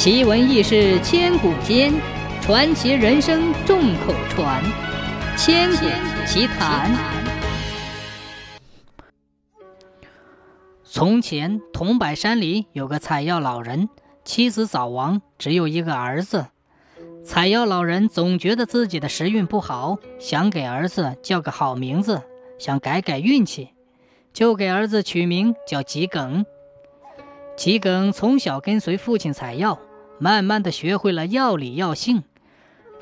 奇闻异事千古间，传奇人生众口传。千古奇谈。从前，桐柏山里有个采药老人，妻子早亡，只有一个儿子。采药老人总觉得自己的时运不好，想给儿子叫个好名字，想改改运气，就给儿子取名叫桔梗。桔梗从小跟随父亲采药。慢慢的学会了要理要性，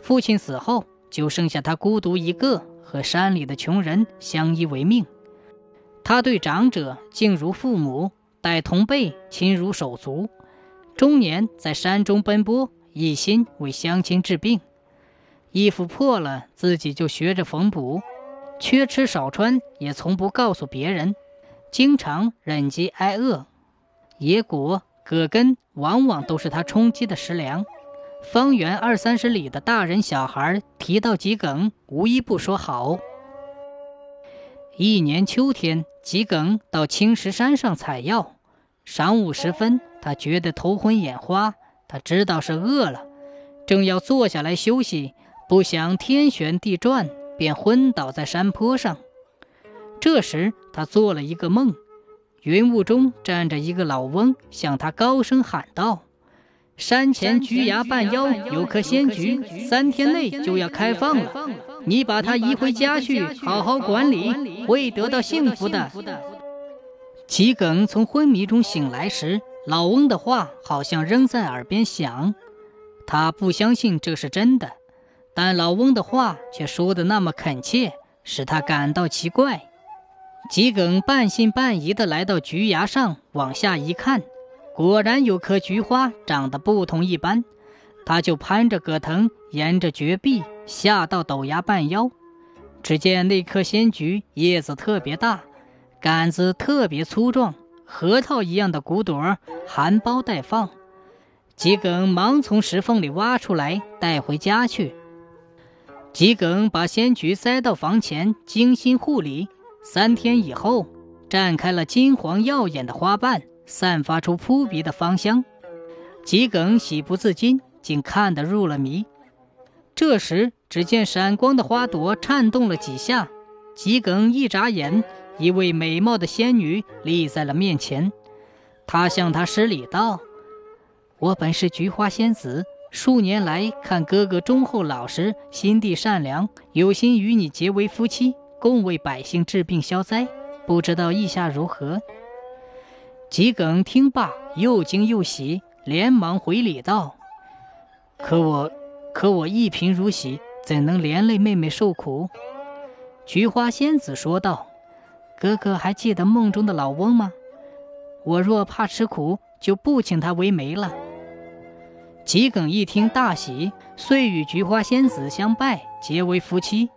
父亲死后就剩下他孤独一个，和山里的穷人相依为命。他对长者敬如父母，待同辈亲如手足。中年在山中奔波，一心为乡亲治病。衣服破了，自己就学着缝补；缺吃少穿，也从不告诉别人。经常忍饥挨饿，野果。葛根往往都是他充饥的食粮。方圆二三十里的大人小孩提到桔梗，无一不说好。一年秋天，桔梗到青石山上采药。晌午时分，他觉得头昏眼花，他知道是饿了，正要坐下来休息，不想天旋地转，便昏倒在山坡上。这时，他做了一个梦。云雾中站着一个老翁，向他高声喊道：“山前菊崖半腰有棵仙菊，三天内就要开放了。你把它移回家去，好好管理，会得到幸福的。”桔梗从昏迷中醒来时，老翁的话好像仍在耳边响。他不相信这是真的，但老翁的话却说的那么恳切，使他感到奇怪。桔梗半信半疑地来到菊崖上，往下一看，果然有棵菊花长得不同一般。他就攀着葛藤，沿着绝壁下到陡崖半腰。只见那棵仙菊叶子特别大，杆子特别粗壮，核桃一样的骨朵含苞待放。桔梗忙从石缝里挖出来，带回家去。桔梗把仙菊塞到房前，精心护理。三天以后，绽开了金黄耀眼的花瓣，散发出扑鼻的芳香。桔梗喜不自禁，竟看得入了迷。这时，只见闪光的花朵颤动了几下，桔梗一眨眼，一位美貌的仙女立在了面前。她向他施礼道：“我本是菊花仙子，数年来看哥哥忠厚老实，心地善良，有心与你结为夫妻。”共为百姓治病消灾，不知道意下如何？桔梗听罢，又惊又喜，连忙回礼道：“可我，可我一贫如洗，怎能连累妹妹受苦？”菊花仙子说道：“哥哥还记得梦中的老翁吗？我若怕吃苦，就不请他为媒了。”桔梗一听大喜，遂与菊花仙子相拜，结为夫妻。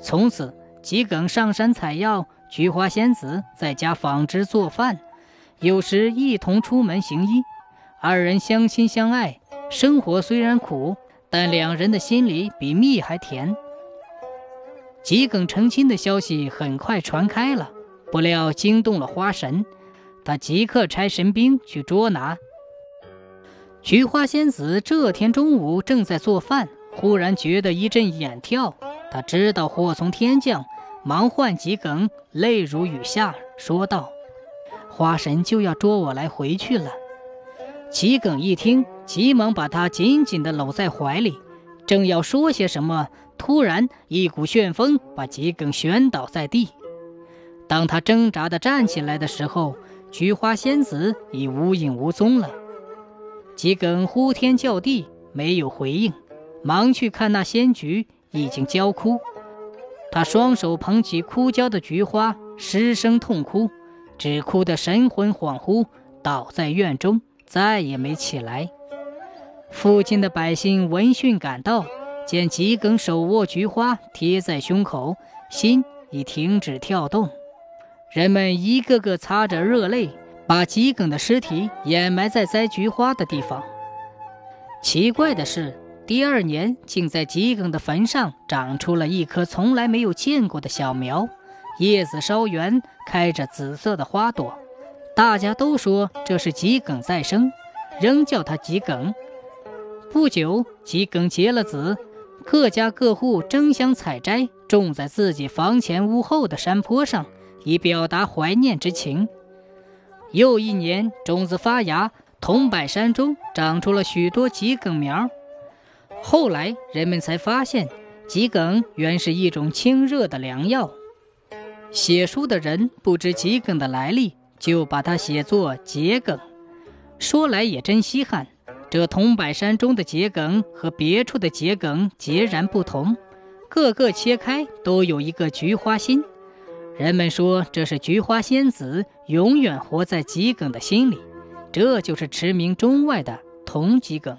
从此。桔梗上山采药，菊花仙子在家纺织做饭，有时一同出门行医。二人相亲相爱，生活虽然苦，但两人的心里比蜜还甜。桔梗成亲的消息很快传开了，不料惊动了花神，他即刻差神兵去捉拿。菊花仙子这天中午正在做饭，忽然觉得一阵眼跳，他知道祸从天降。忙唤桔梗，泪如雨下，说道：“花神就要捉我来回去了。”桔梗一听，急忙把他紧紧地搂在怀里，正要说些什么，突然一股旋风把桔梗旋倒在地。当他挣扎地站起来的时候，菊花仙子已无影无踪了。桔梗呼天叫地，没有回应，忙去看那仙菊，已经焦枯。他双手捧起枯焦的菊花，失声痛哭，只哭得神魂恍惚，倒在院中，再也没起来。附近的百姓闻讯赶到，见桔梗手握菊花贴在胸口，心已停止跳动。人们一个个擦着热泪，把桔梗的尸体掩埋在栽菊花的地方。奇怪的是。第二年，竟在桔梗的坟上长出了一棵从来没有见过的小苗，叶子稍圆，开着紫色的花朵。大家都说这是桔梗再生，仍叫它桔梗，不久，桔梗结了籽，各家各户争相采摘，种在自己房前屋后的山坡上，以表达怀念之情。又一年，种子发芽，桐柏山中长出了许多桔梗苗。后来，人们才发现，桔梗原是一种清热的良药。写书的人不知桔梗的来历，就把它写作桔梗。说来也真稀罕，这桐柏山中的桔梗和别处的桔梗截然不同，个个切开都有一个菊花心。人们说这是菊花仙子永远活在桔梗的心里，这就是驰名中外的桐桔梗。